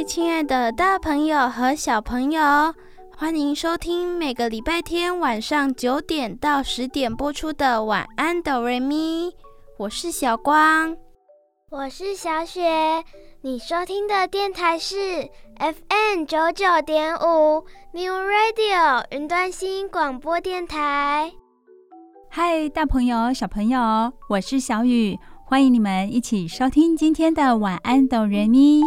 嗨，亲爱的大朋友和小朋友，欢迎收听每个礼拜天晚上九点到十点播出的《晚安，哆瑞咪》。我是小光，我是小雪。你收听的电台是 FM 九九点五 New Radio 云端新广播电台。嗨，大朋友、小朋友，我是小雨，欢迎你们一起收听今天的《晚安，哆瑞咪》。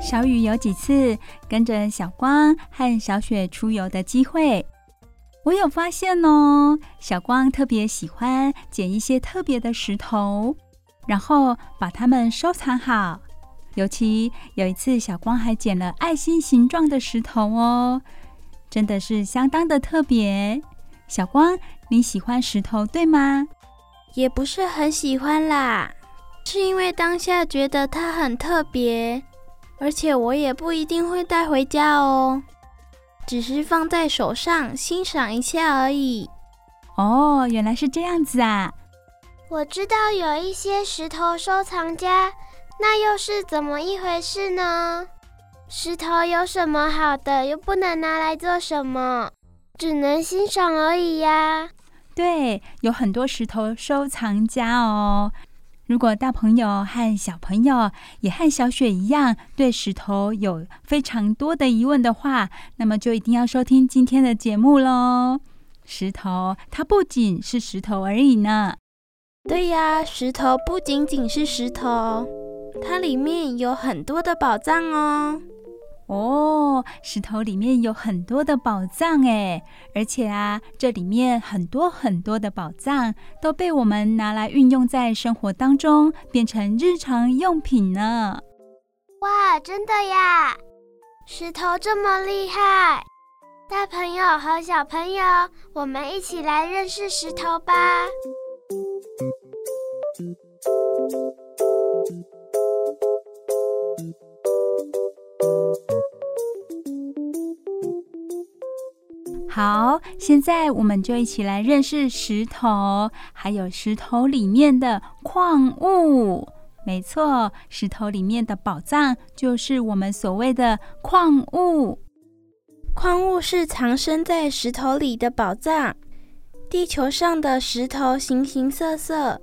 小雨有几次跟着小光和小雪出游的机会，我有发现哦。小光特别喜欢捡一些特别的石头，然后把它们收藏好。尤其有一次，小光还捡了爱心形状的石头哦，真的是相当的特别。小光，你喜欢石头对吗？也不是很喜欢啦，是因为当下觉得它很特别，而且我也不一定会带回家哦，只是放在手上欣赏一下而已。哦，原来是这样子啊！我知道有一些石头收藏家。那又是怎么一回事呢？石头有什么好的，又不能拿来做什么，只能欣赏而已呀。对，有很多石头收藏家哦。如果大朋友和小朋友也和小雪一样，对石头有非常多的疑问的话，那么就一定要收听今天的节目喽。石头，它不仅是石头而已呢。对呀，石头不仅仅是石头。它里面有很多的宝藏哦！哦，石头里面有很多的宝藏诶，而且啊，这里面很多很多的宝藏都被我们拿来运用在生活当中，变成日常用品呢。哇，真的呀！石头这么厉害，大朋友和小朋友，我们一起来认识石头吧。好，现在我们就一起来认识石头，还有石头里面的矿物。没错，石头里面的宝藏就是我们所谓的矿物。矿物是藏身在石头里的宝藏。地球上的石头形形色色，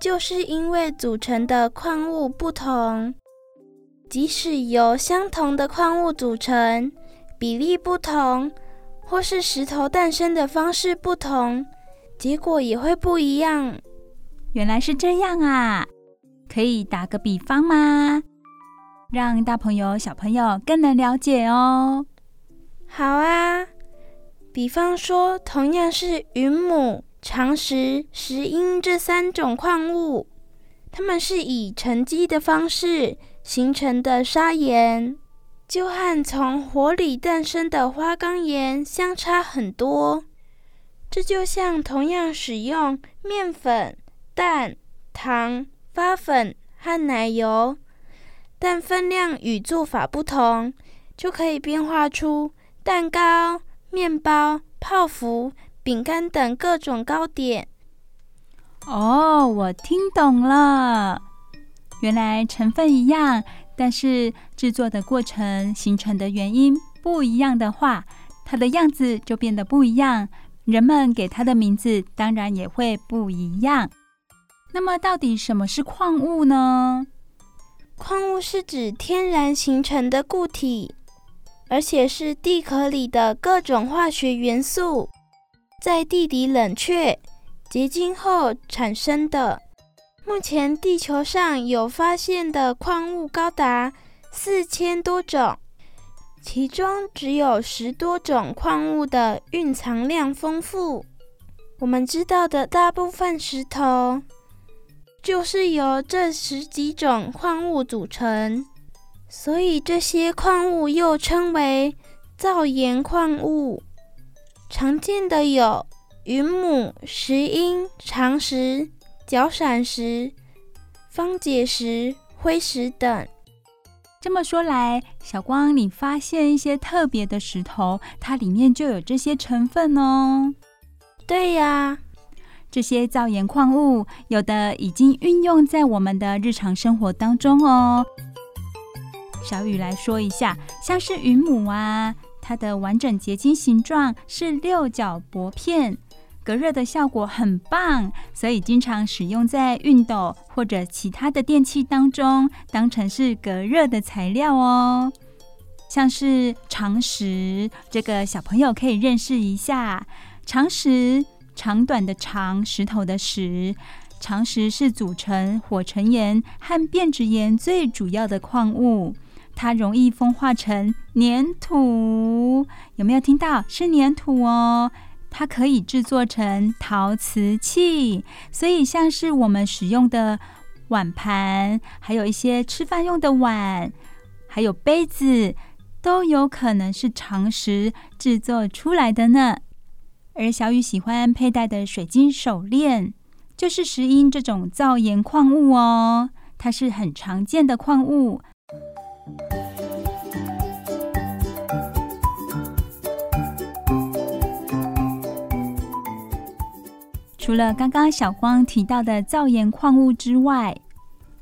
就是因为组成的矿物不同。即使由相同的矿物组成，比例不同。或是石头诞生的方式不同，结果也会不一样。原来是这样啊！可以打个比方吗？让大朋友、小朋友更能了解哦。好啊，比方说，同样是云母、长石、石英这三种矿物，它们是以沉积的方式形成的砂岩。就和从火里诞生的花岗岩相差很多。这就像同样使用面粉、蛋、糖、发粉和奶油，但分量与做法不同，就可以变化出蛋糕、面包、泡芙、饼干等各种糕点。哦，我听懂了，原来成分一样。但是制作的过程、形成的原因不一样的话，它的样子就变得不一样，人们给它的名字当然也会不一样。那么，到底什么是矿物呢？矿物是指天然形成的固体，而且是地壳里的各种化学元素，在地底冷却结晶后产生的。目前地球上有发现的矿物高达四千多种，其中只有十多种矿物的蕴藏量丰富。我们知道的大部分石头，就是由这十几种矿物组成，所以这些矿物又称为造岩矿物。常见的有云母、石英、长石、角闪石、方解石、灰石等。这么说来，小光，你发现一些特别的石头，它里面就有这些成分哦。对呀，这些造岩矿物有的已经运用在我们的日常生活当中哦。小雨来说一下，像是云母啊，它的完整结晶形状是六角薄片，隔热的效果很棒，所以经常使用在熨斗或者其他的电器当中，当成是隔热的材料哦。像是长石，这个小朋友可以认识一下。长石，长短的长，石头的石。长石是组成火成岩和变质岩最主要的矿物，它容易风化成粘土。有没有听到？是粘土哦。它可以制作成陶瓷器，所以像是我们使用的碗盘，还有一些吃饭用的碗，还有杯子，都有可能是长石制作出来的呢。而小雨喜欢佩戴的水晶手链，就是石英这种造岩矿物哦，它是很常见的矿物。除了刚刚小光提到的造岩矿物之外，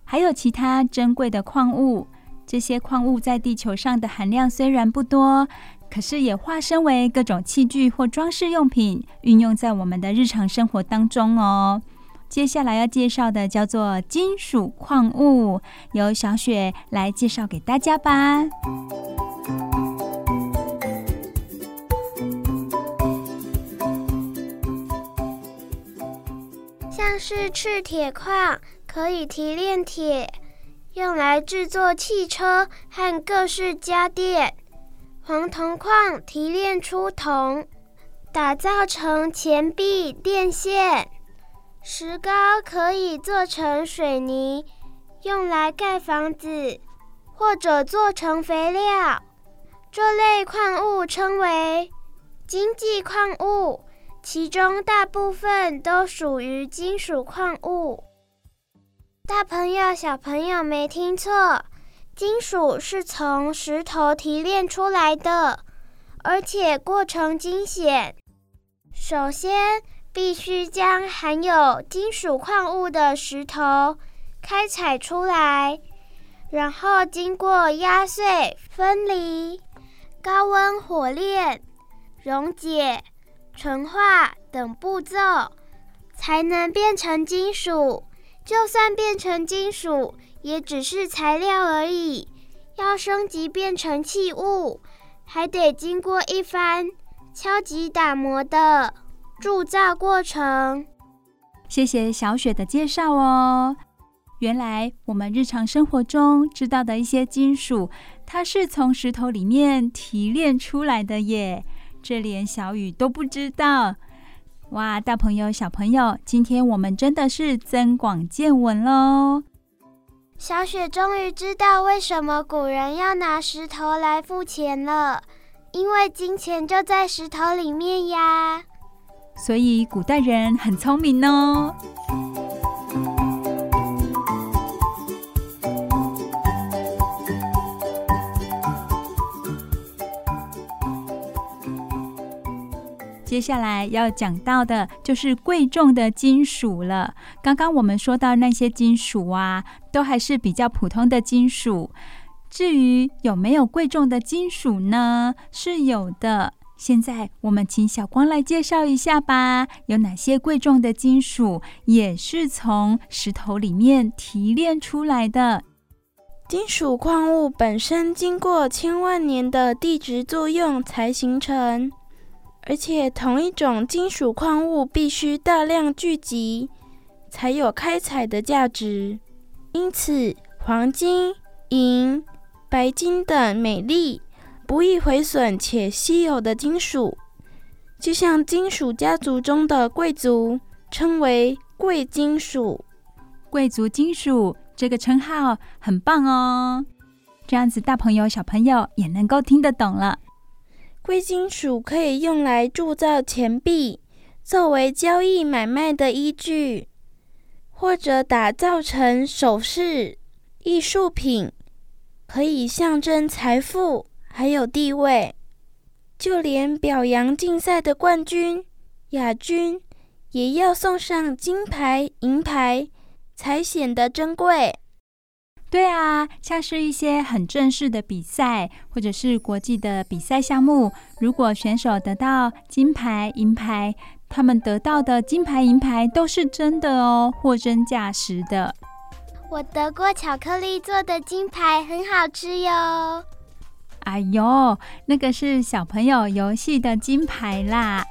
还有其他珍贵的矿物。这些矿物在地球上的含量虽然不多。可是也化身为各种器具或装饰用品，运用在我们的日常生活当中哦。接下来要介绍的叫做金属矿物，由小雪来介绍给大家吧。像是赤铁矿，可以提炼铁，用来制作汽车和各式家电。黄铜矿提炼出铜，打造成钱币、电线。石膏可以做成水泥，用来盖房子，或者做成肥料。这类矿物称为经济矿物，其中大部分都属于金属矿物。大朋友、小朋友没听错。金属是从石头提炼出来的，而且过程惊险。首先，必须将含有金属矿物的石头开采出来，然后经过压碎、分离、高温火炼、溶解、纯化等步骤，才能变成金属。就算变成金属，也只是材料而已，要升级变成器物，还得经过一番敲击打磨的铸造过程。谢谢小雪的介绍哦。原来我们日常生活中知道的一些金属，它是从石头里面提炼出来的耶，这连小雨都不知道。哇，大朋友小朋友，今天我们真的是增广见闻喽！小雪终于知道为什么古人要拿石头来付钱了，因为金钱就在石头里面呀。所以古代人很聪明哦。接下来要讲到的就是贵重的金属了。刚刚我们说到那些金属啊，都还是比较普通的金属。至于有没有贵重的金属呢？是有的。现在我们请小光来介绍一下吧。有哪些贵重的金属也是从石头里面提炼出来的？金属矿物本身经过千万年的地质作用才形成。而且，同一种金属矿物必须大量聚集，才有开采的价值。因此，黄金、银、白金等美丽、不易毁损且稀有的金属，就像金属家族中的贵族，称为贵金属。贵族金属这个称号很棒哦，这样子大朋友小朋友也能够听得懂了。贵金属可以用来铸造钱币，作为交易买卖的依据，或者打造成首饰、艺术品，可以象征财富还有地位。就连表扬竞赛的冠军、亚军，也要送上金牌、银牌，才显得珍贵。对啊，像是一些很正式的比赛，或者是国际的比赛项目，如果选手得到金牌、银牌，他们得到的金牌、银牌都是真的哦，货真价实的。我得过巧克力做的金牌，很好吃哟。哎呦，那个是小朋友游戏的金牌啦。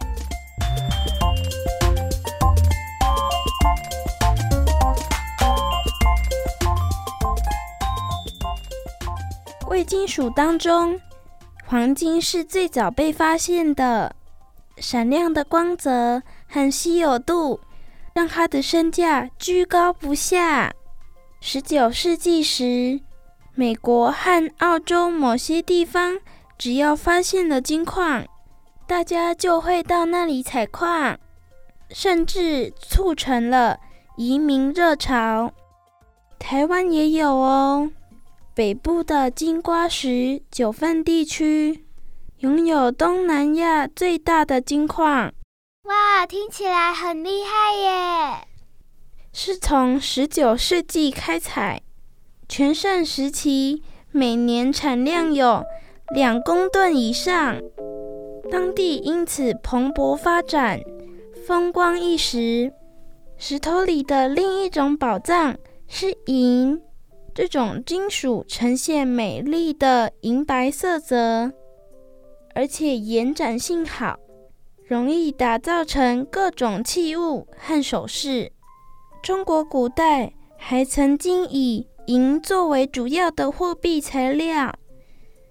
贵金属当中，黄金是最早被发现的。闪亮的光泽和稀有度，让它的身价居高不下。十九世纪时，美国和澳洲某些地方，只要发现了金矿，大家就会到那里采矿，甚至促成了移民热潮。台湾也有哦。北部的金瓜石九份地区拥有东南亚最大的金矿。哇，听起来很厉害耶！是从十九世纪开采，全盛时期每年产量有两公吨以上，当地因此蓬勃发展，风光一时。石头里的另一种宝藏是银。这种金属呈现美丽的银白色泽，而且延展性好，容易打造成各种器物和首饰。中国古代还曾经以银作为主要的货币材料，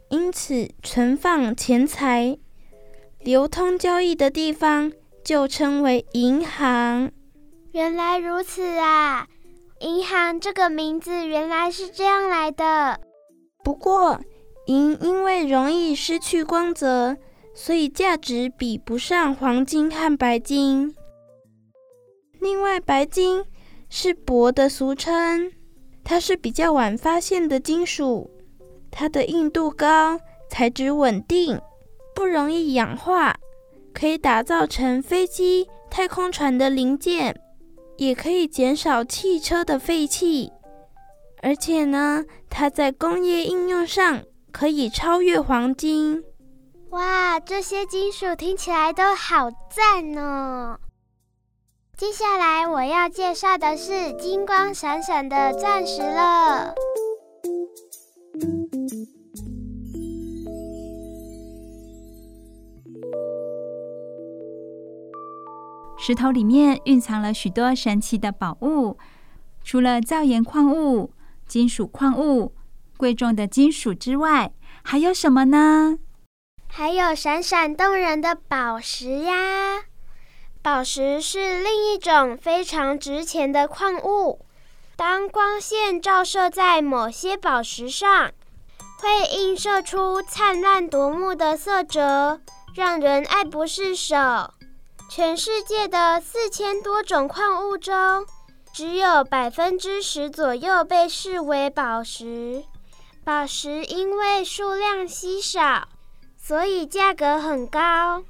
因此存放钱财、流通交易的地方就称为银行。原来如此啊！银行这个名字原来是这样来的。不过，银因为容易失去光泽，所以价值比不上黄金和白金。另外，白金是铂的俗称，它是比较晚发现的金属，它的硬度高，材质稳定，不容易氧化，可以打造成飞机、太空船的零件。也可以减少汽车的废气，而且呢，它在工业应用上可以超越黄金。哇，这些金属听起来都好赞哦！接下来我要介绍的是金光闪闪的钻石了。石头里面蕴藏了许多神奇的宝物，除了造岩矿物、金属矿物、贵重的金属之外，还有什么呢？还有闪闪动人的宝石呀！宝石是另一种非常值钱的矿物。当光线照射在某些宝石上，会映射出灿烂夺目的色泽，让人爱不释手。全世界的四千多种矿物中，只有百分之十左右被视为宝石。宝石因为数量稀少，所以价格很高。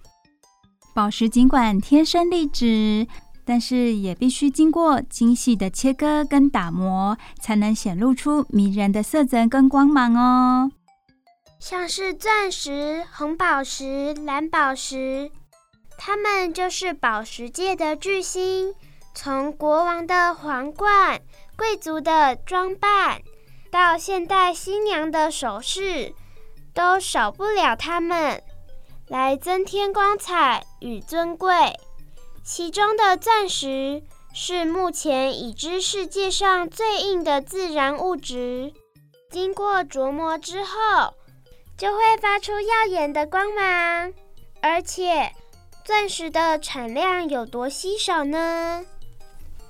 宝石尽管天生丽质，但是也必须经过精细的切割跟打磨，才能显露出迷人的色泽跟光芒哦。像是钻石、红宝石、蓝宝石。他们就是宝石界的巨星，从国王的皇冠、贵族的装扮，到现代新娘的首饰，都少不了它们，来增添光彩与尊贵。其中的钻石是目前已知世界上最硬的自然物质，经过琢磨之后，就会发出耀眼的光芒。而且，钻石的产量有多稀少呢？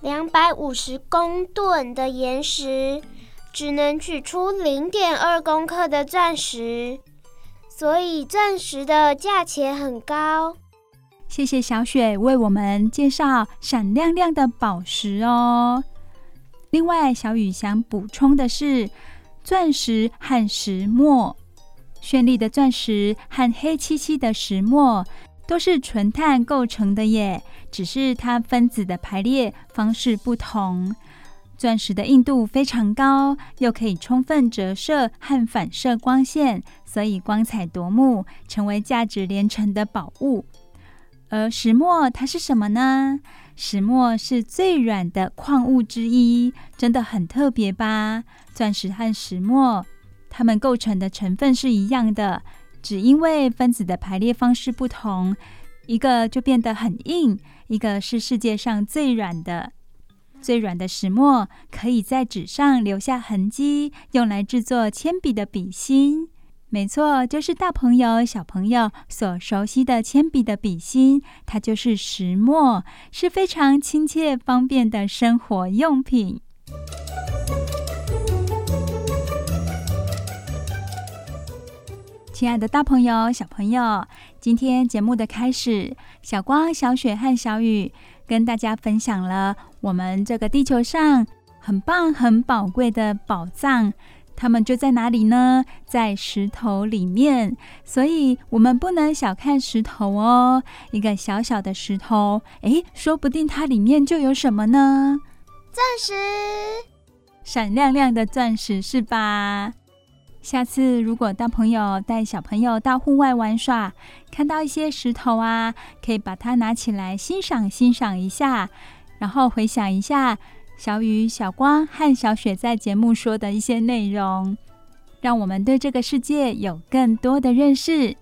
两百五十公吨的岩石，只能取出零点二公克的钻石，所以钻石的价钱很高。谢谢小雪为我们介绍闪亮亮的宝石哦。另外，小雨想补充的是，钻石和石墨，绚丽的钻石和黑漆漆的石墨。都是纯碳构成的耶，只是它分子的排列方式不同。钻石的硬度非常高，又可以充分折射和反射光线，所以光彩夺目，成为价值连城的宝物。而石墨它是什么呢？石墨是最软的矿物之一，真的很特别吧？钻石和石墨，它们构成的成分是一样的。只因为分子的排列方式不同，一个就变得很硬，一个是世界上最软的。最软的石墨可以在纸上留下痕迹，用来制作铅笔的笔芯。没错，就是大朋友、小朋友所熟悉的铅笔的笔芯，它就是石墨，是非常亲切方便的生活用品。亲爱的，大朋友、小朋友，今天节目的开始，小光、小雪和小雨跟大家分享了我们这个地球上很棒、很宝贵的宝藏，它们就在哪里呢？在石头里面。所以，我们不能小看石头哦。一个小小的石头，哎，说不定它里面就有什么呢？钻石，闪亮亮的钻石，是吧？下次如果大朋友带小朋友到户外玩耍，看到一些石头啊，可以把它拿起来欣赏欣赏一下，然后回想一下小雨、小光和小雪在节目说的一些内容，让我们对这个世界有更多的认识。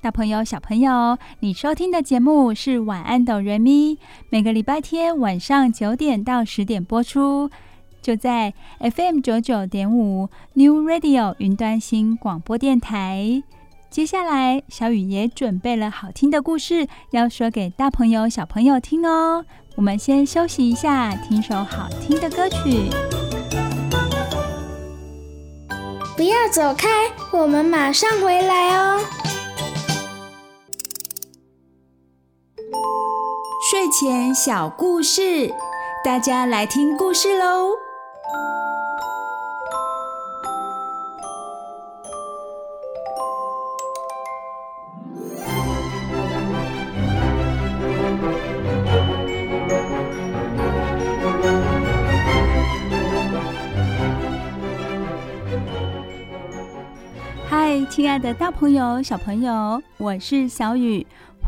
大朋友、小朋友，你收听的节目是晚安哆瑞咪，每个礼拜天晚上九点到十点播出。就在 FM 九九点五 New Radio 云端新广播电台。接下来，小雨也准备了好听的故事要说给大朋友、小朋友听哦。我们先休息一下，听首好听的歌曲。不要走开，我们马上回来哦。睡前小故事，大家来听故事喽。嗨，亲爱的大朋友、小朋友，我是小雨。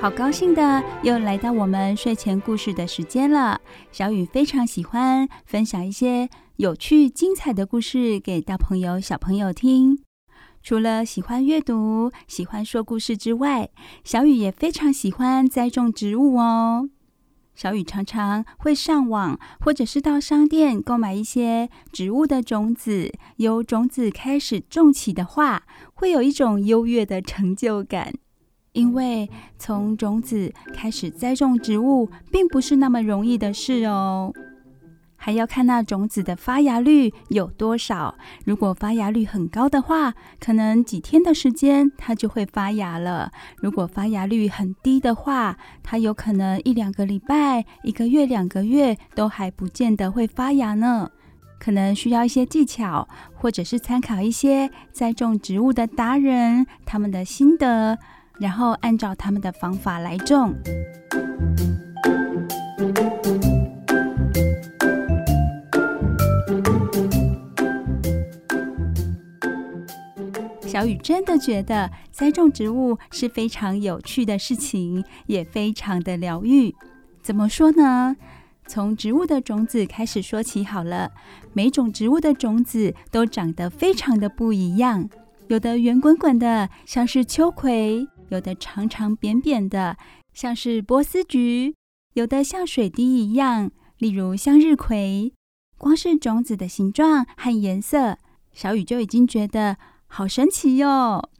好高兴的，又来到我们睡前故事的时间了。小雨非常喜欢分享一些有趣、精彩的故事给大朋友、小朋友听。除了喜欢阅读、喜欢说故事之外，小雨也非常喜欢栽种植物哦。小雨常常会上网，或者是到商店购买一些植物的种子。由种子开始种起的话，会有一种优越的成就感。因为从种子开始栽种植物，并不是那么容易的事哦，还要看那种子的发芽率有多少。如果发芽率很高的话，可能几天的时间它就会发芽了；如果发芽率很低的话，它有可能一两个礼拜、一个月、两个月都还不见得会发芽呢。可能需要一些技巧，或者是参考一些栽种植物的达人他们的心得。然后按照他们的方法来种。小雨真的觉得栽种植物是非常有趣的事情，也非常的疗愈。怎么说呢？从植物的种子开始说起好了。每种植物的种子都长得非常的不一样，有的圆滚滚的，像是秋葵；有的长长扁扁的，像是波斯菊；有的像水滴一样，例如向日葵。光是种子的形状和颜色，小雨就已经觉得好神奇哟。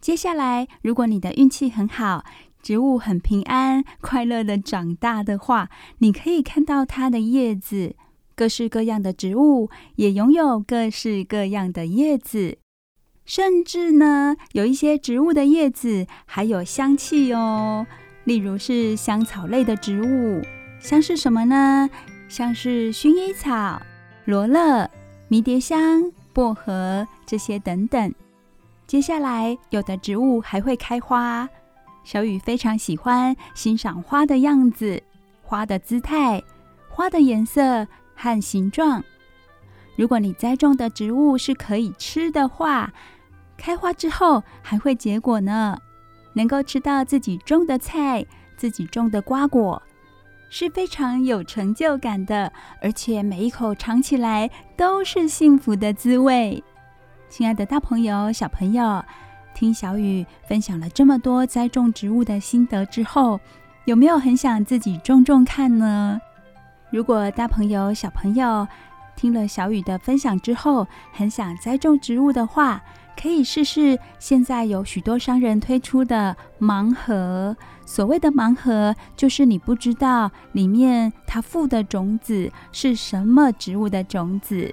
接下来，如果你的运气很好，植物很平安、快乐的长大的话，你可以看到它的叶子。各式各样的植物也拥有各式各样的叶子，甚至呢，有一些植物的叶子还有香气哦。例如是香草类的植物，像是什么呢？像是薰衣草、罗勒、迷迭香、薄荷这些等等。接下来，有的植物还会开花。小雨非常喜欢欣赏花的样子、花的姿态、花的颜色和形状。如果你栽种的植物是可以吃的话，开花之后还会结果呢。能够吃到自己种的菜、自己种的瓜果，是非常有成就感的，而且每一口尝起来都是幸福的滋味。亲爱的大朋友、小朋友。听小雨分享了这么多栽种植物的心得之后，有没有很想自己种种看呢？如果大朋友、小朋友听了小雨的分享之后，很想栽种植物的话，可以试试现在有许多商人推出的盲盒。所谓的盲盒，就是你不知道里面它附的种子是什么植物的种子。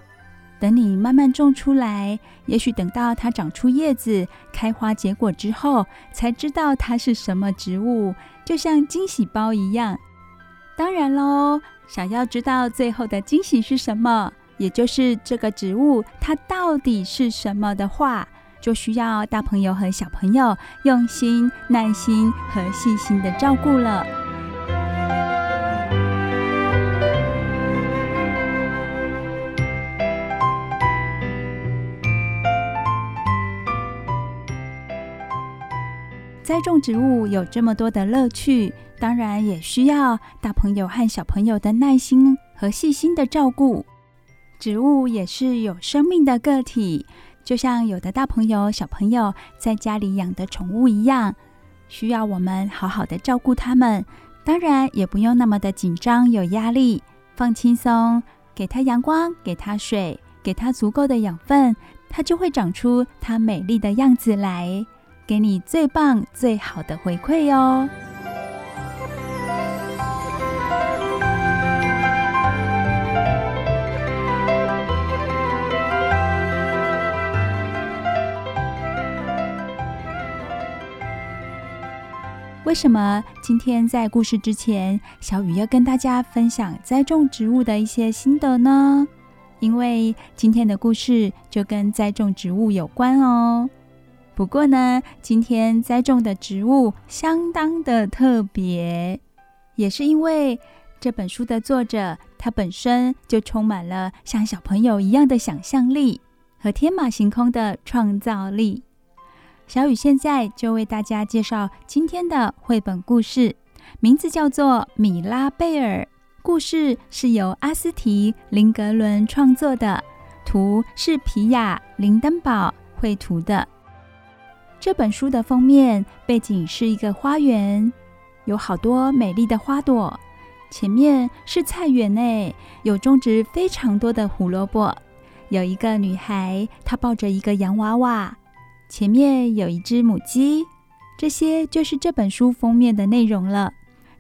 等你慢慢种出来，也许等到它长出叶子、开花结果之后，才知道它是什么植物，就像惊喜包一样。当然喽，想要知道最后的惊喜是什么，也就是这个植物它到底是什么的话，就需要大朋友和小朋友用心、耐心和细心的照顾了。栽种植物有这么多的乐趣，当然也需要大朋友和小朋友的耐心和细心的照顾。植物也是有生命的个体，就像有的大朋友、小朋友在家里养的宠物一样，需要我们好好的照顾它们。当然也不用那么的紧张、有压力，放轻松，给它阳光，给它水，给它足够的养分，它就会长出它美丽的样子来。给你最棒、最好的回馈哦！为什么今天在故事之前，小雨要跟大家分享栽种植物的一些心得呢？因为今天的故事就跟栽种植物有关哦。不过呢，今天栽种的植物相当的特别，也是因为这本书的作者他本身就充满了像小朋友一样的想象力和天马行空的创造力。小雨现在就为大家介绍今天的绘本故事，名字叫做《米拉贝尔》。故事是由阿斯提·林格伦创作的，图是皮亚·林登堡绘图的。这本书的封面背景是一个花园，有好多美丽的花朵。前面是菜园内，有种植非常多的胡萝卜。有一个女孩，她抱着一个洋娃娃，前面有一只母鸡。这些就是这本书封面的内容了。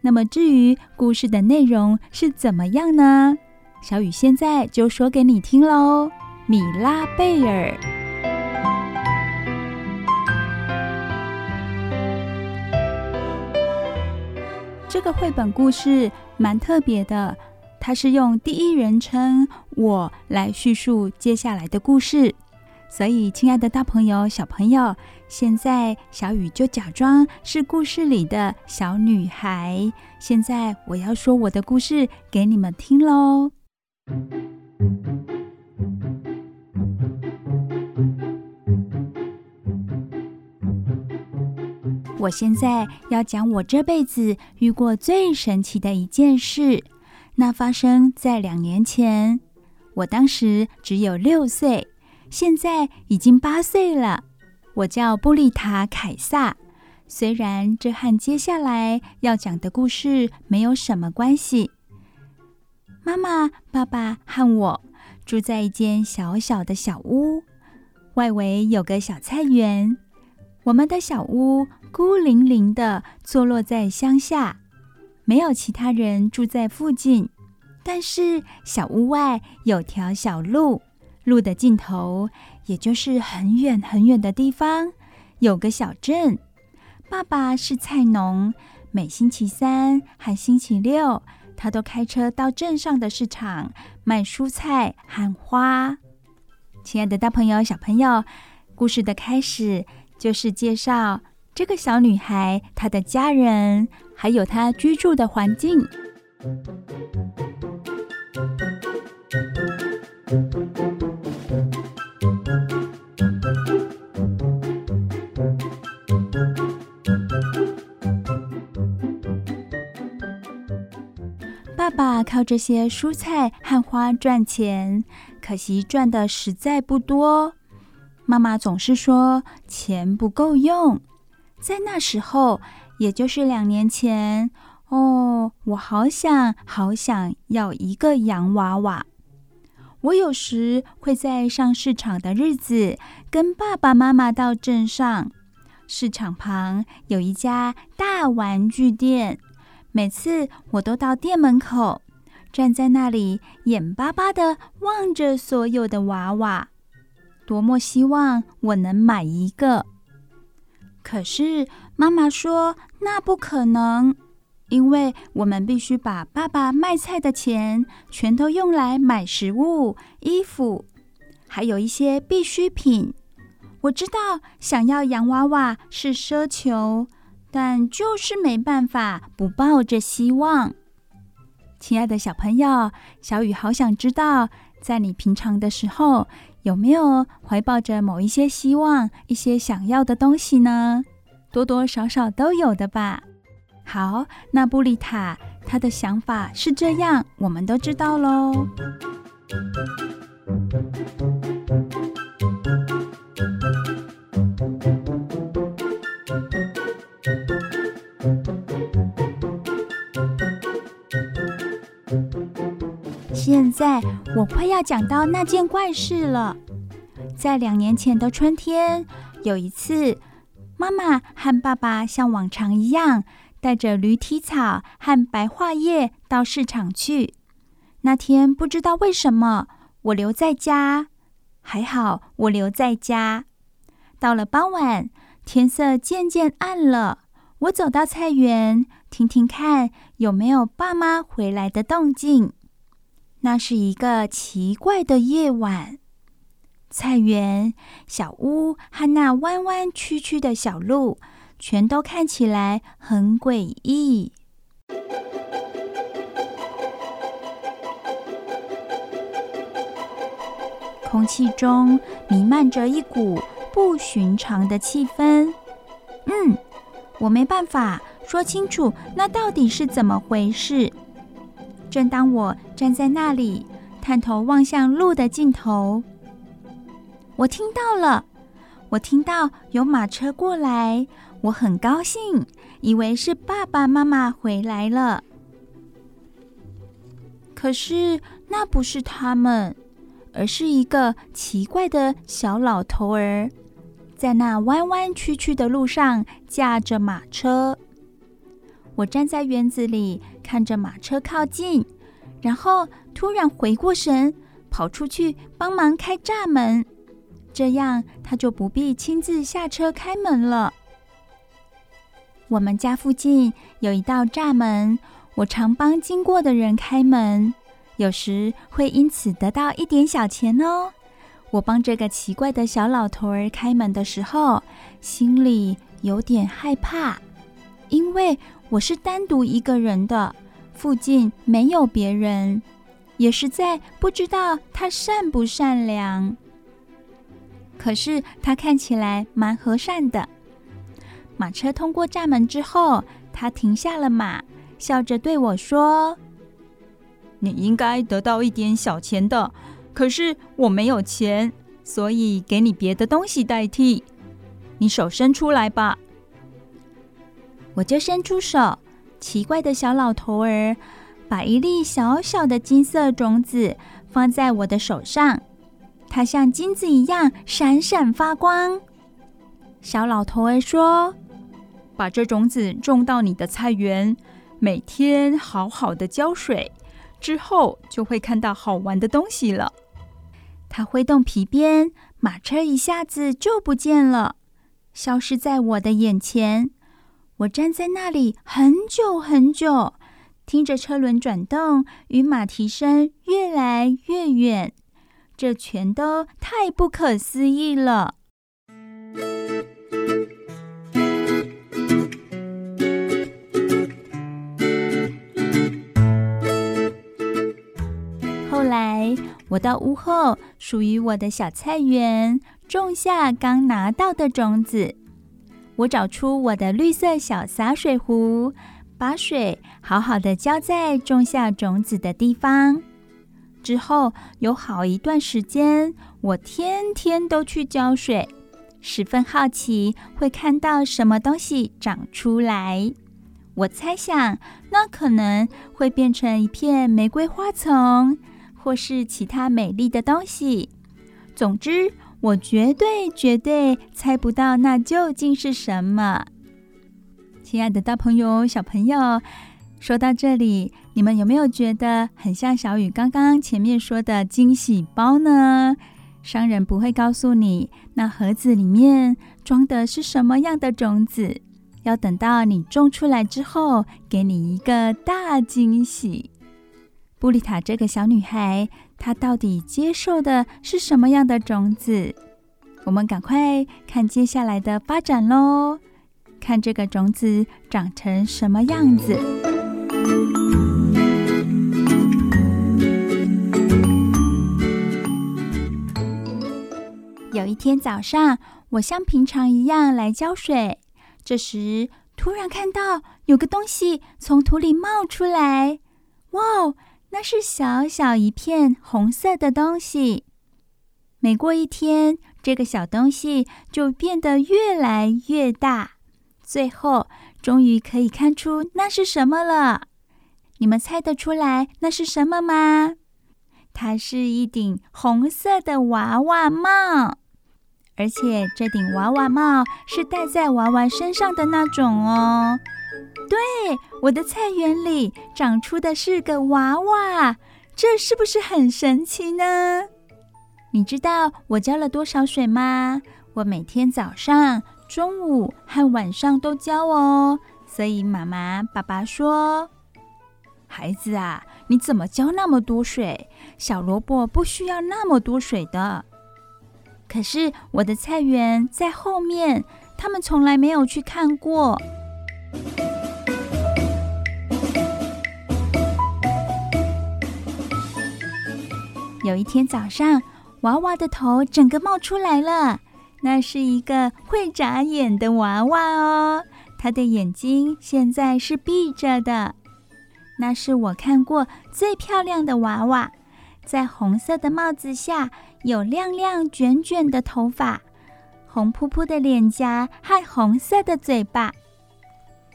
那么至于故事的内容是怎么样呢？小雨现在就说给你听喽。米拉贝尔。这个绘本故事蛮特别的，它是用第一人称“我”来叙述接下来的故事。所以，亲爱的大朋友、小朋友，现在小雨就假装是故事里的小女孩。现在我要说我的故事给你们听喽。我现在要讲我这辈子遇过最神奇的一件事。那发生在两年前，我当时只有六岁，现在已经八岁了。我叫布丽塔·凯萨。虽然这和接下来要讲的故事没有什么关系。妈妈、爸爸和我住在一间小小的小屋，外围有个小菜园。我们的小屋孤零零的坐落在乡下，没有其他人住在附近。但是小屋外有条小路，路的尽头，也就是很远很远的地方，有个小镇。爸爸是菜农，每星期三和星期六，他都开车到镇上的市场卖蔬菜和花。亲爱的大朋友、小朋友，故事的开始就是介绍这个小女孩、她的家人，还有她居住的环境。爸爸靠这些蔬菜和花赚钱，可惜赚的实在不多。妈妈总是说钱不够用。在那时候，也就是两年前，哦，我好想好想要一个洋娃娃。我有时会在上市场的日子，跟爸爸妈妈到镇上。市场旁有一家大玩具店。每次我都到店门口，站在那里，眼巴巴地望着所有的娃娃，多么希望我能买一个。可是妈妈说那不可能，因为我们必须把爸爸卖菜的钱全都用来买食物、衣服，还有一些必需品。我知道想要洋娃娃是奢求。但就是没办法不抱着希望。亲爱的小朋友，小雨好想知道，在你平常的时候，有没有怀抱着某一些希望、一些想要的东西呢？多多少少都有的吧。好，那布丽塔她的想法是这样，我们都知道喽。现在我快要讲到那件怪事了。在两年前的春天，有一次，妈妈和爸爸像往常一样，带着驴蹄草和白桦叶到市场去。那天不知道为什么，我留在家。还好我留在家。到了傍晚，天色渐渐暗了，我走到菜园，听听看有没有爸妈回来的动静。那是一个奇怪的夜晚，菜园、小屋和那弯弯曲曲的小路，全都看起来很诡异。空气中弥漫着一股不寻常的气氛。嗯，我没办法说清楚那到底是怎么回事。正当我站在那里，探头望向路的尽头，我听到了，我听到有马车过来，我很高兴，以为是爸爸妈妈回来了。可是那不是他们，而是一个奇怪的小老头儿，在那弯弯曲曲的路上驾着马车。我站在园子里，看着马车靠近，然后突然回过神，跑出去帮忙开栅门，这样他就不必亲自下车开门了。我们家附近有一道栅门，我常帮经过的人开门，有时会因此得到一点小钱哦。我帮这个奇怪的小老头儿开门的时候，心里有点害怕，因为。我是单独一个人的，附近没有别人，也实在不知道他善不善良。可是他看起来蛮和善的。马车通过栅门之后，他停下了马，笑着对我说：“你应该得到一点小钱的，可是我没有钱，所以给你别的东西代替。你手伸出来吧。”我就伸出手，奇怪的小老头儿把一粒小小的金色种子放在我的手上，它像金子一样闪闪发光。小老头儿说：“把这种子种到你的菜园，每天好好的浇水，之后就会看到好玩的东西了。”他挥动皮鞭，马车一下子就不见了，消失在我的眼前。我站在那里很久很久，听着车轮转动与马蹄声越来越远，这全都太不可思议了。后来，我到屋后属于我的小菜园，种下刚拿到的种子。我找出我的绿色小洒水壶，把水好好的浇在种下种子的地方。之后有好一段时间，我天天都去浇水，十分好奇会看到什么东西长出来。我猜想，那可能会变成一片玫瑰花丛，或是其他美丽的东西。总之，我绝对绝对猜不到那究竟是什么。亲爱的大朋友、小朋友，说到这里，你们有没有觉得很像小雨刚刚前面说的惊喜包呢？商人不会告诉你那盒子里面装的是什么样的种子，要等到你种出来之后，给你一个大惊喜。布丽塔这个小女孩，它到底接受的是什么样的种子？我们赶快看接下来的发展喽，看这个种子长成什么样子。有一天早上，我像平常一样来浇水，这时突然看到有个东西从土里冒出来，哇！那是小小一片红色的东西。每过一天，这个小东西就变得越来越大，最后终于可以看出那是什么了。你们猜得出来那是什么吗？它是一顶红色的娃娃帽，而且这顶娃娃帽是戴在娃娃身上的那种哦。对，我的菜园里长出的是个娃娃，这是不是很神奇呢？你知道我浇了多少水吗？我每天早上、中午和晚上都浇哦。所以妈妈、爸爸说：“孩子啊，你怎么浇那么多水？小萝卜不需要那么多水的。”可是我的菜园在后面，他们从来没有去看过。有一天早上，娃娃的头整个冒出来了。那是一个会眨眼的娃娃哦，它的眼睛现在是闭着的。那是我看过最漂亮的娃娃，在红色的帽子下有亮亮卷卷的头发，红扑扑的脸颊和红色的嘴巴。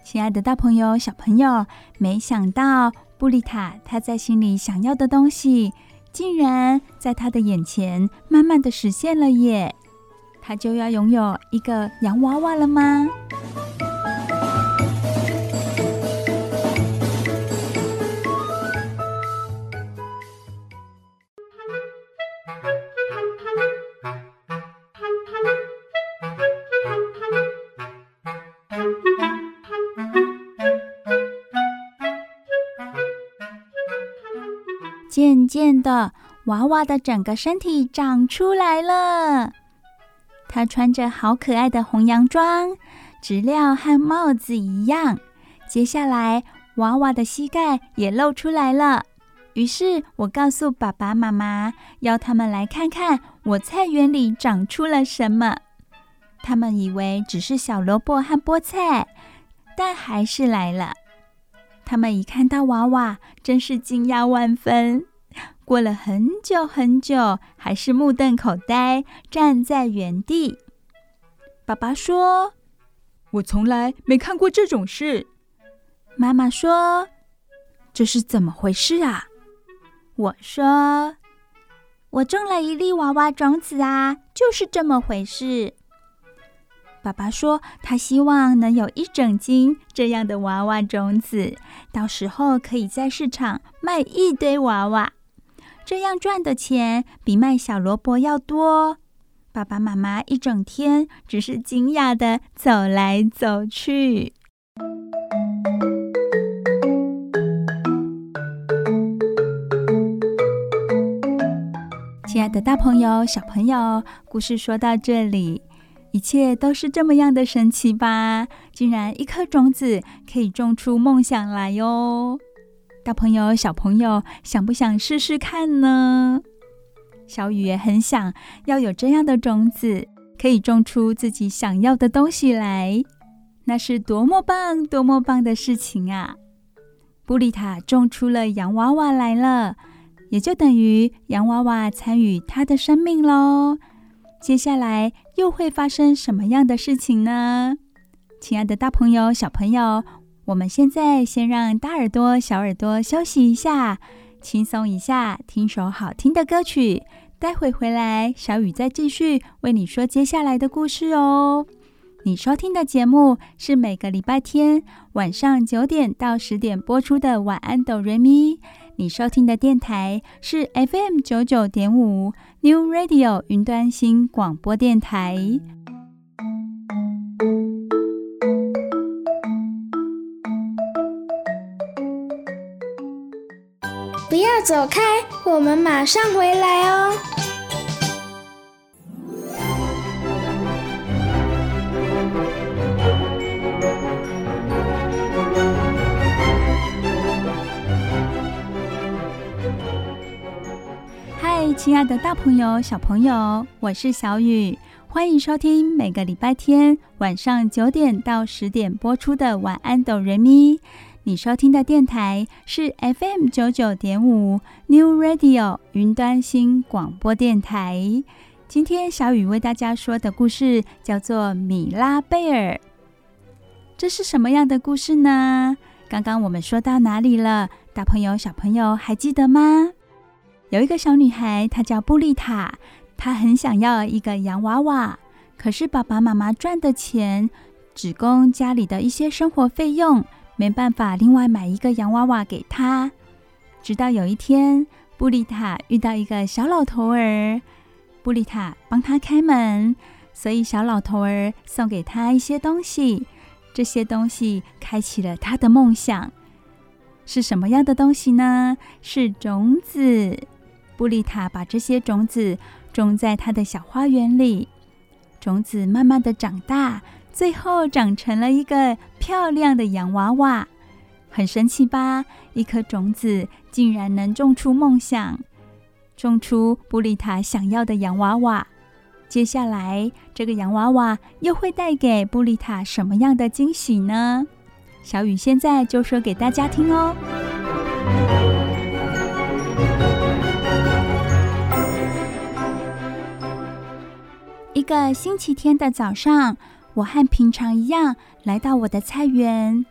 亲爱的大朋友、小朋友，没想到布丽塔她在心里想要的东西。竟然在他的眼前慢慢的实现了耶！他就要拥有一个洋娃娃了吗？的，娃娃的整个身体长出来了。他穿着好可爱的红洋装，质料和帽子一样。接下来，娃娃的膝盖也露出来了。于是我告诉爸爸妈妈，要他们来看看我菜园里长出了什么。他们以为只是小萝卜和菠菜，但还是来了。他们一看到娃娃，真是惊讶万分。过了很久很久，还是目瞪口呆，站在原地。爸爸说：“我从来没看过这种事。”妈妈说：“这是怎么回事啊？”我说：“我种了一粒娃娃种子啊，就是这么回事。”爸爸说：“他希望能有一整斤这样的娃娃种子，到时候可以在市场卖一堆娃娃，这样赚的钱比卖小萝卜要多。”爸爸妈妈一整天只是惊讶地走来走去。亲爱的大朋友、小朋友，故事说到这里。一切都是这么样的神奇吧？竟然一颗种子可以种出梦想来哟！大朋友、小朋友，想不想试试看呢？小雨也很想要有这样的种子，可以种出自己想要的东西来，那是多么棒、多么棒的事情啊！布丽塔种出了洋娃娃来了，也就等于洋娃娃参与她的生命喽。接下来又会发生什么样的事情呢？亲爱的大朋友、小朋友，我们现在先让大耳朵、小耳朵休息一下，轻松一下，听首好听的歌曲。待会回来，小雨再继续为你说接下来的故事哦。你收听的节目是每个礼拜天晚上九点到十点播出的《晚安，哆瑞咪》。你收听的电台是 FM 九九点五 New Radio 云端新广播电台。不要走开，我们马上回来哦。嗨亲爱的，大朋友、小朋友，我是小雨，欢迎收听每个礼拜天晚上九点到十点播出的《晚安，哆瑞咪》。你收听的电台是 FM 九九点五 New Radio 云端新广播电台。今天小雨为大家说的故事叫做《米拉贝尔》。这是什么样的故事呢？刚刚我们说到哪里了？大朋友、小朋友还记得吗？有一个小女孩，她叫布丽塔，她很想要一个洋娃娃，可是爸爸妈妈赚的钱只供家里的一些生活费用，没办法另外买一个洋娃娃给他。直到有一天，布丽塔遇到一个小老头儿，布丽塔帮他开门，所以小老头儿送给他一些东西，这些东西开启了他的梦想。是什么样的东西呢？是种子。布丽塔把这些种子种在她的小花园里，种子慢慢的长大，最后长成了一个漂亮的洋娃娃。很神奇吧？一颗种子竟然能种出梦想，种出布丽塔想要的洋娃娃。接下来，这个洋娃娃又会带给布丽塔什么样的惊喜呢？小雨现在就说给大家听哦。一个星期天的早上，我和平常一样来到我的菜园，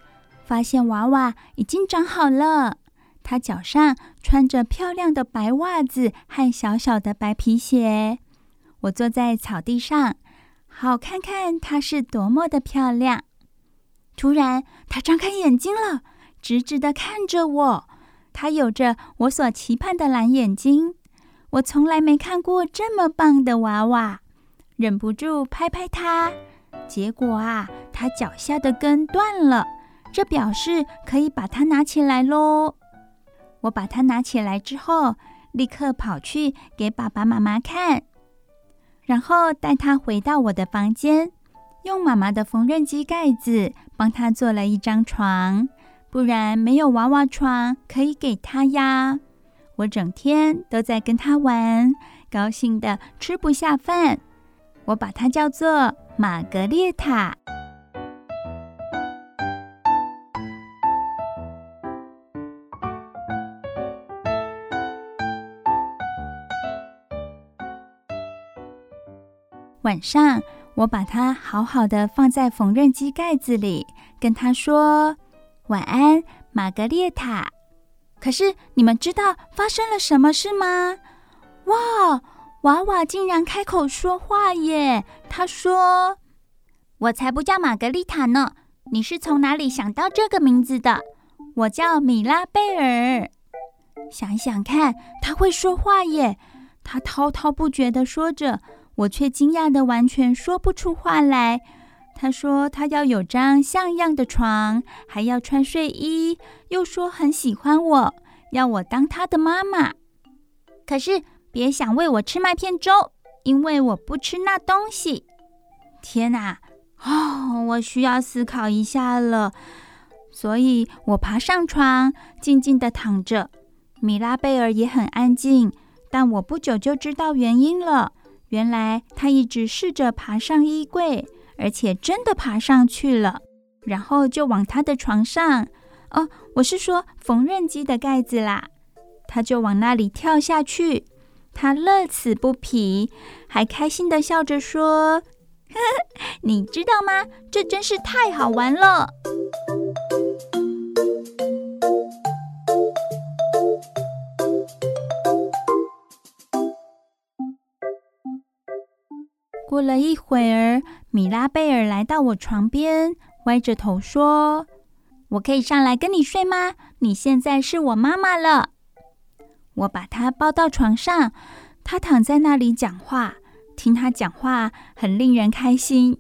发现娃娃已经长好了。他脚上穿着漂亮的白袜子和小小的白皮鞋。我坐在草地上，好看看她是多么的漂亮。突然，她张开眼睛了，直直地看着我。她有着我所期盼的蓝眼睛。我从来没看过这么棒的娃娃。忍不住拍拍它，结果啊，它脚下的根断了，这表示可以把它拿起来喽。我把它拿起来之后，立刻跑去给爸爸妈妈看，然后带它回到我的房间，用妈妈的缝纫机盖子帮它做了一张床，不然没有娃娃床可以给它呀。我整天都在跟它玩，高兴得吃不下饭。我把它叫做玛格丽塔。晚上，我把它好好的放在缝纫机盖子里，跟他说：“晚安，玛格丽塔。”可是你们知道发生了什么事吗？哇，娃娃竟然开口说话耶！他说：“我才不叫玛格丽塔呢，你是从哪里想到这个名字的？我叫米拉贝尔。想想看，他会说话耶！他滔滔不绝地说着。”我却惊讶的完全说不出话来。他说他要有张像样的床，还要穿睡衣，又说很喜欢我，要我当他的妈妈。可是别想喂我吃麦片粥，因为我不吃那东西。天哪！哦，我需要思考一下了。所以我爬上床，静静的躺着。米拉贝尔也很安静，但我不久就知道原因了。原来他一直试着爬上衣柜，而且真的爬上去了，然后就往他的床上，哦，我是说缝纫机的盖子啦，他就往那里跳下去。他乐此不疲，还开心的笑着说：“呵呵，你知道吗？这真是太好玩了。”过了一会儿，米拉贝尔来到我床边，歪着头说：“我可以上来跟你睡吗？你现在是我妈妈了。”我把他抱到床上，他躺在那里讲话，听他讲话很令人开心。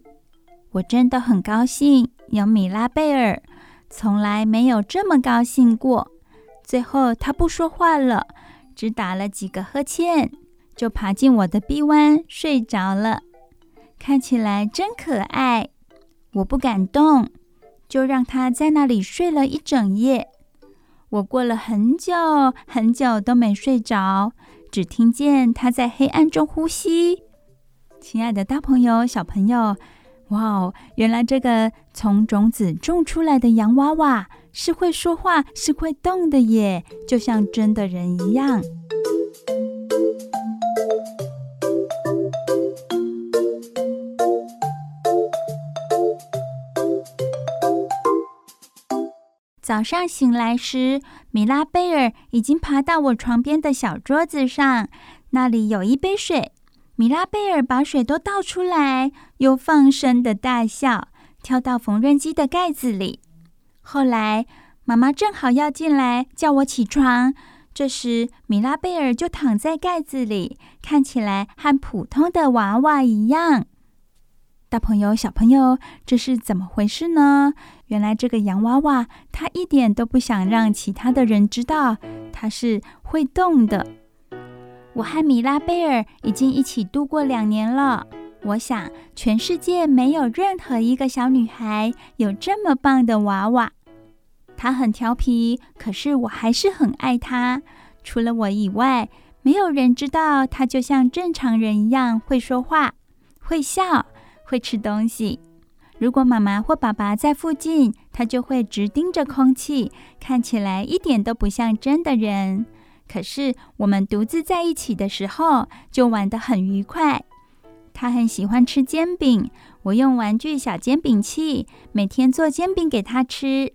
我真的很高兴有米拉贝尔，从来没有这么高兴过。最后，他不说话了，只打了几个呵欠，就爬进我的臂弯睡着了。看起来真可爱，我不敢动，就让他在那里睡了一整夜。我过了很久很久都没睡着，只听见他在黑暗中呼吸。亲爱的大朋友、小朋友，哇哦，原来这个从种子种出来的洋娃娃是会说话、是会动的耶，就像真的人一样。早上醒来时，米拉贝尔已经爬到我床边的小桌子上，那里有一杯水。米拉贝尔把水都倒出来，又放声的大笑，跳到缝纫机的盖子里。后来，妈妈正好要进来叫我起床，这时米拉贝尔就躺在盖子里，看起来和普通的娃娃一样。大朋友、小朋友，这是怎么回事呢？原来这个洋娃娃，它一点都不想让其他的人知道它是会动的。我和米拉贝尔已经一起度过两年了。我想，全世界没有任何一个小女孩有这么棒的娃娃。她很调皮，可是我还是很爱她。除了我以外，没有人知道她就像正常人一样会说话、会笑。会吃东西。如果妈妈或爸爸在附近，他就会直盯着空气，看起来一点都不像真的人。可是我们独自在一起的时候，就玩得很愉快。他很喜欢吃煎饼，我用玩具小煎饼器每天做煎饼给他吃。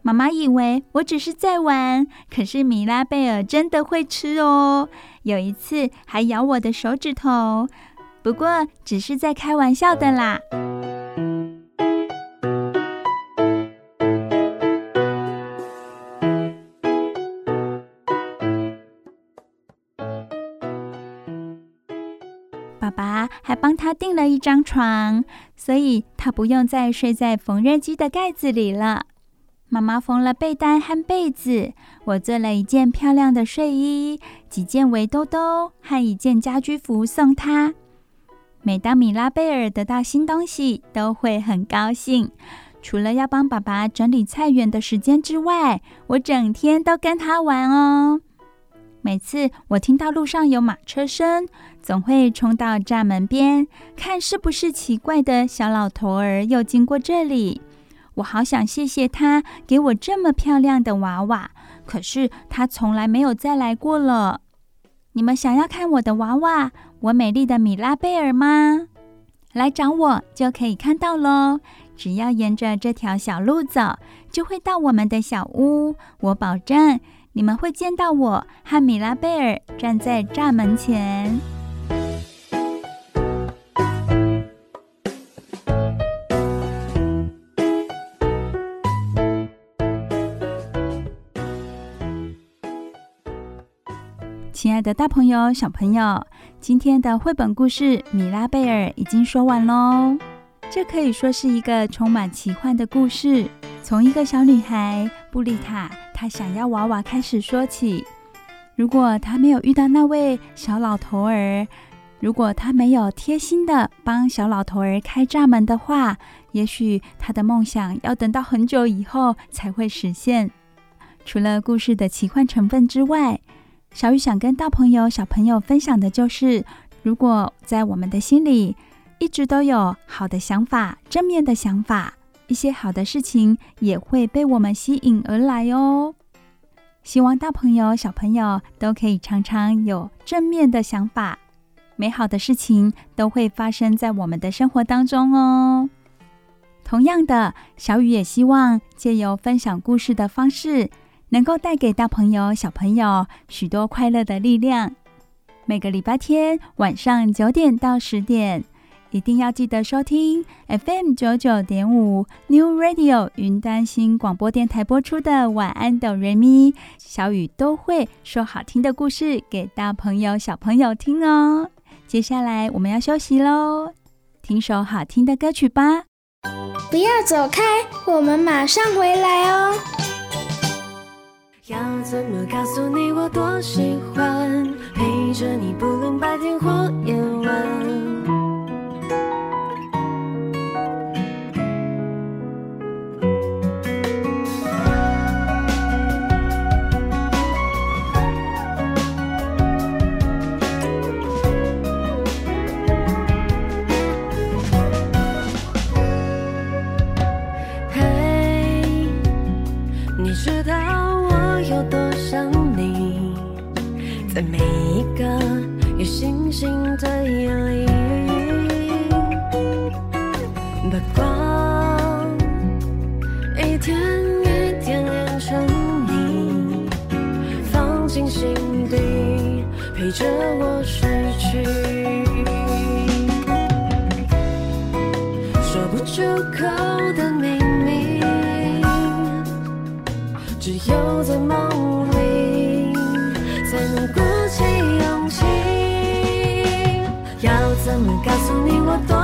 妈妈以为我只是在玩，可是米拉贝尔真的会吃哦。有一次还咬我的手指头。不过只是在开玩笑的啦。爸爸还帮他订了一张床，所以他不用再睡在缝纫机的盖子里了。妈妈缝了被单和被子，我做了一件漂亮的睡衣，几件围兜兜和一件家居服送他。每当米拉贝尔得到新东西，都会很高兴。除了要帮爸爸整理菜园的时间之外，我整天都跟他玩哦。每次我听到路上有马车声，总会冲到栅门边，看是不是奇怪的小老头儿又经过这里。我好想谢谢他给我这么漂亮的娃娃，可是他从来没有再来过了。你们想要看我的娃娃，我美丽的米拉贝尔吗？来找我就可以看到喽。只要沿着这条小路走，就会到我们的小屋。我保证。你们会见到我和米拉贝尔站在栅门前。亲爱的大朋友、小朋友，今天的绘本故事《米拉贝尔》已经说完喽。这可以说是一个充满奇幻的故事，从一个小女孩布丽塔。她想要娃娃开始说起，如果她没有遇到那位小老头儿，如果她没有贴心的帮小老头儿开栅门的话，也许她的梦想要等到很久以后才会实现。除了故事的奇幻成分之外，小雨想跟大朋友、小朋友分享的就是，如果在我们的心里一直都有好的想法、正面的想法。一些好的事情也会被我们吸引而来哦。希望大朋友、小朋友都可以常常有正面的想法，美好的事情都会发生在我们的生活当中哦。同样的，小雨也希望借由分享故事的方式，能够带给大朋友、小朋友许多快乐的力量。每个礼拜天晚上九点到十点。一定要记得收听 FM 九九点五 New Radio 云端新广播电台播出的《晚安，哆瑞咪》，小雨都会说好听的故事给大朋友、小朋友听哦。接下来我们要休息喽，听首好听的歌曲吧。不要走开，我们马上回来哦。要怎么告诉你我多喜欢陪着你，不论白天或夜晚。在每一个有星星的夜里把光一天一天连成你放进心底陪着我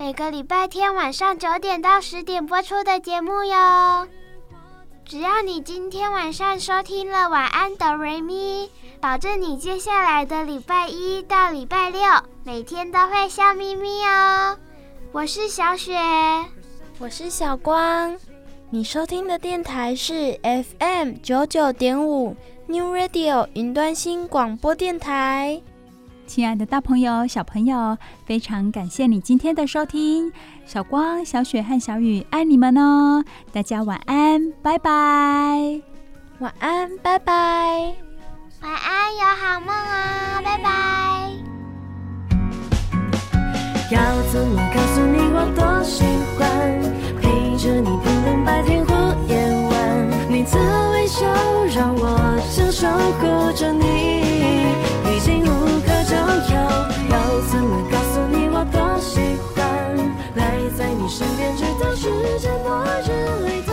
每个礼拜天晚上九点到十点播出的节目哟。只要你今天晚上收听了《晚安，哆瑞咪》，保证你接下来的礼拜一到礼拜六每天都会笑眯眯哦。我是小雪。我是小光，你收听的电台是 FM 九九点五 New Radio 云端新广播电台。亲爱的大朋友、小朋友，非常感谢你今天的收听。小光、小雪和小雨爱你们哦！大家晚安，拜拜。晚安，拜拜。晚安，有好梦哦，拜拜。要怎么告诉你我多喜欢陪着你，不论白天或夜晚，你的微笑让我想守护着你。要要怎么告诉你，我多喜欢，赖在你身边，直到世界末日。